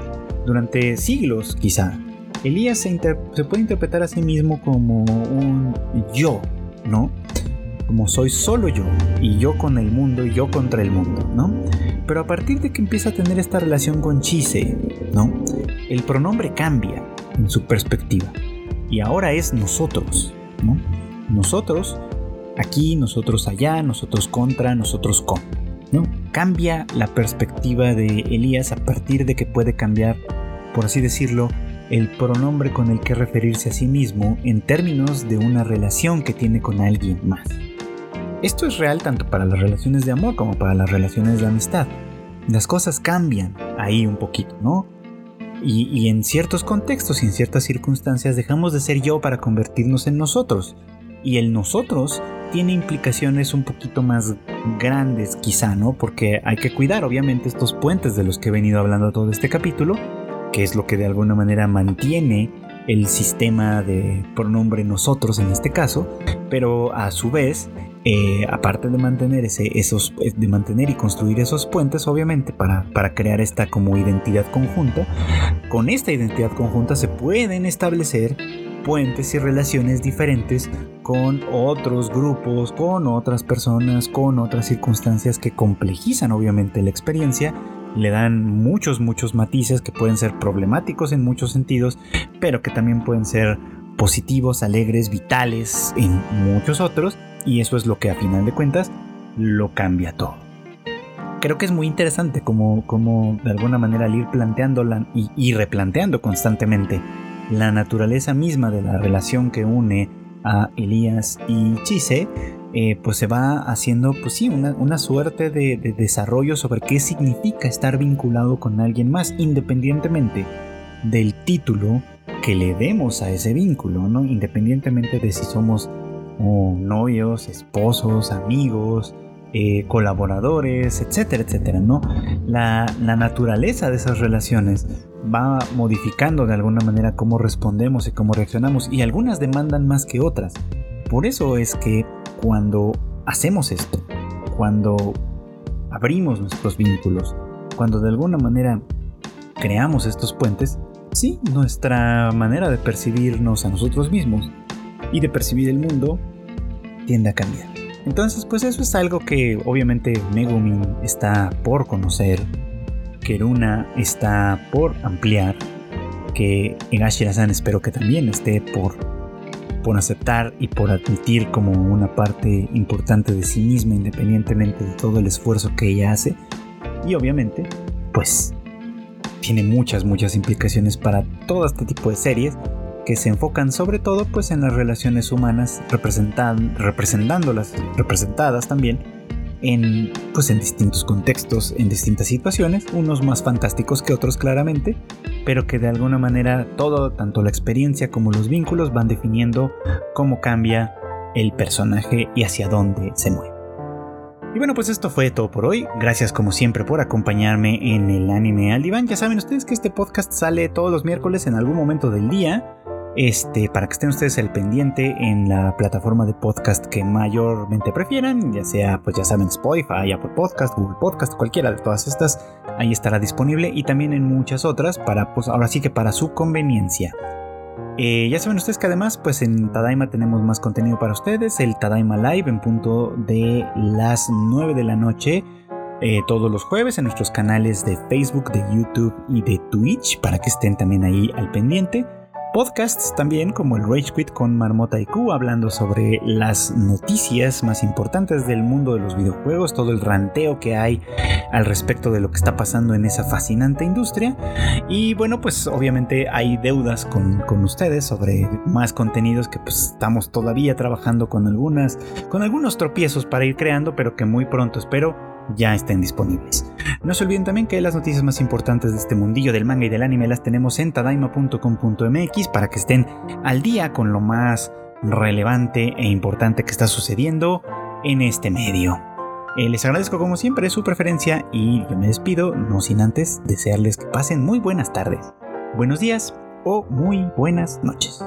Durante siglos, quizá, Elías se, se puede interpretar a sí mismo como un yo, ¿no? Como soy solo yo, y yo con el mundo, y yo contra el mundo, ¿no? Pero a partir de que empieza a tener esta relación con Chise, ¿no? El pronombre cambia en su perspectiva y ahora es nosotros, ¿no? Nosotros aquí, nosotros allá, nosotros contra, nosotros con, ¿no? Cambia la perspectiva de Elías a partir de que puede cambiar, por así decirlo, el pronombre con el que referirse a sí mismo en términos de una relación que tiene con alguien más. Esto es real tanto para las relaciones de amor como para las relaciones de amistad. Las cosas cambian ahí un poquito, ¿no? Y, en ciertos contextos y en ciertas circunstancias dejamos de ser yo para convertirnos en nosotros. Y el nosotros tiene implicaciones un poquito más grandes quizá, ¿no? Porque hay que cuidar obviamente estos puentes de los que he venido hablando todo este capítulo, que es lo que de alguna manera mantiene el sistema de pronombre nosotros en este caso, pero a su vez eh, aparte de mantener, ese, esos, eh, de mantener y construir esos puentes, obviamente, para, para crear esta como identidad conjunta, con esta identidad conjunta se pueden establecer puentes y relaciones diferentes con otros grupos, con otras personas, con otras circunstancias que complejizan obviamente la experiencia le dan muchos, muchos matices que pueden ser problemáticos en muchos sentidos, pero que también pueden ser positivos, alegres, vitales en muchos otros, y eso es lo que a final de cuentas lo cambia todo. Creo que es muy interesante como, como de alguna manera al ir planteándola y, replanteando constantemente la naturaleza misma de la relación que une a Elías y Chise, eh, pues se va haciendo, pues sí, una, suerte de, desarrollo sobre qué significa estar vinculado con alguien más, independientemente del título que le demos a ese vínculo, ¿no? Independientemente de si somos oh, novios, esposos, amigos, eh, colaboradores, etcétera, etcétera, ¿no? La, la naturaleza de esas relaciones va modificando de alguna manera cómo respondemos y cómo reaccionamos, y algunas demandan más que otras. Por eso es que cuando hacemos esto, cuando abrimos nuestros vínculos, cuando de alguna manera creamos estos puentes, sí, nuestra manera de percibirnos a nosotros mismos y de percibir el mundo tiende a cambiar. Entonces, pues eso es algo que obviamente Megumin está por conocer, que Runa está por ampliar, que Egashira-san espero que también esté por por aceptar y por admitir como una parte importante de sí misma independientemente de todo el esfuerzo que ella hace. Y obviamente, pues tiene muchas, muchas implicaciones para todo este tipo de series que se enfocan sobre todo pues en las relaciones humanas representándolas, representadas también en, pues, en distintos contextos, en distintas situaciones, unos más fantásticos que otros claramente, pero que de alguna manera todo, tanto la experiencia como los vínculos van definiendo cómo cambia el personaje y hacia dónde se mueve. Y bueno, pues esto fue todo por hoy. Gracias como siempre por acompañarme en el anime al diván. Ya saben ustedes que este podcast sale todos los miércoles en algún momento del día. Este, para que estén ustedes al pendiente en la plataforma de podcast que mayormente prefieran, ya sea, pues ya saben, Spotify, Apple Podcast, Google Podcast, cualquiera de todas estas, ahí estará disponible y también en muchas otras, para, pues ahora sí que para su conveniencia. Eh, ya saben ustedes que además, pues en Tadaima tenemos más contenido para ustedes, el Tadaima Live en punto de las 9 de la noche. Eh, todos los jueves en nuestros canales de Facebook, de YouTube y de Twitch para que estén también ahí al pendiente podcasts también como el Rage Quit con Marmota y Q hablando sobre las noticias más importantes del mundo de los videojuegos, todo el ranteo que hay al respecto de lo que está pasando en esa fascinante industria. Y bueno, pues obviamente hay deudas con, con ustedes sobre más contenidos que pues estamos todavía trabajando con algunas, con algunos tropiezos para ir creando, pero que muy pronto espero ya estén disponibles. No se olviden también que las noticias más importantes de este mundillo del manga y del anime las tenemos en tadaima.com.mx para que estén al día con lo más relevante e importante que está sucediendo en este medio. Eh, les agradezco como siempre su preferencia y yo me despido, no sin antes desearles que pasen muy buenas tardes, buenos días o muy buenas noches.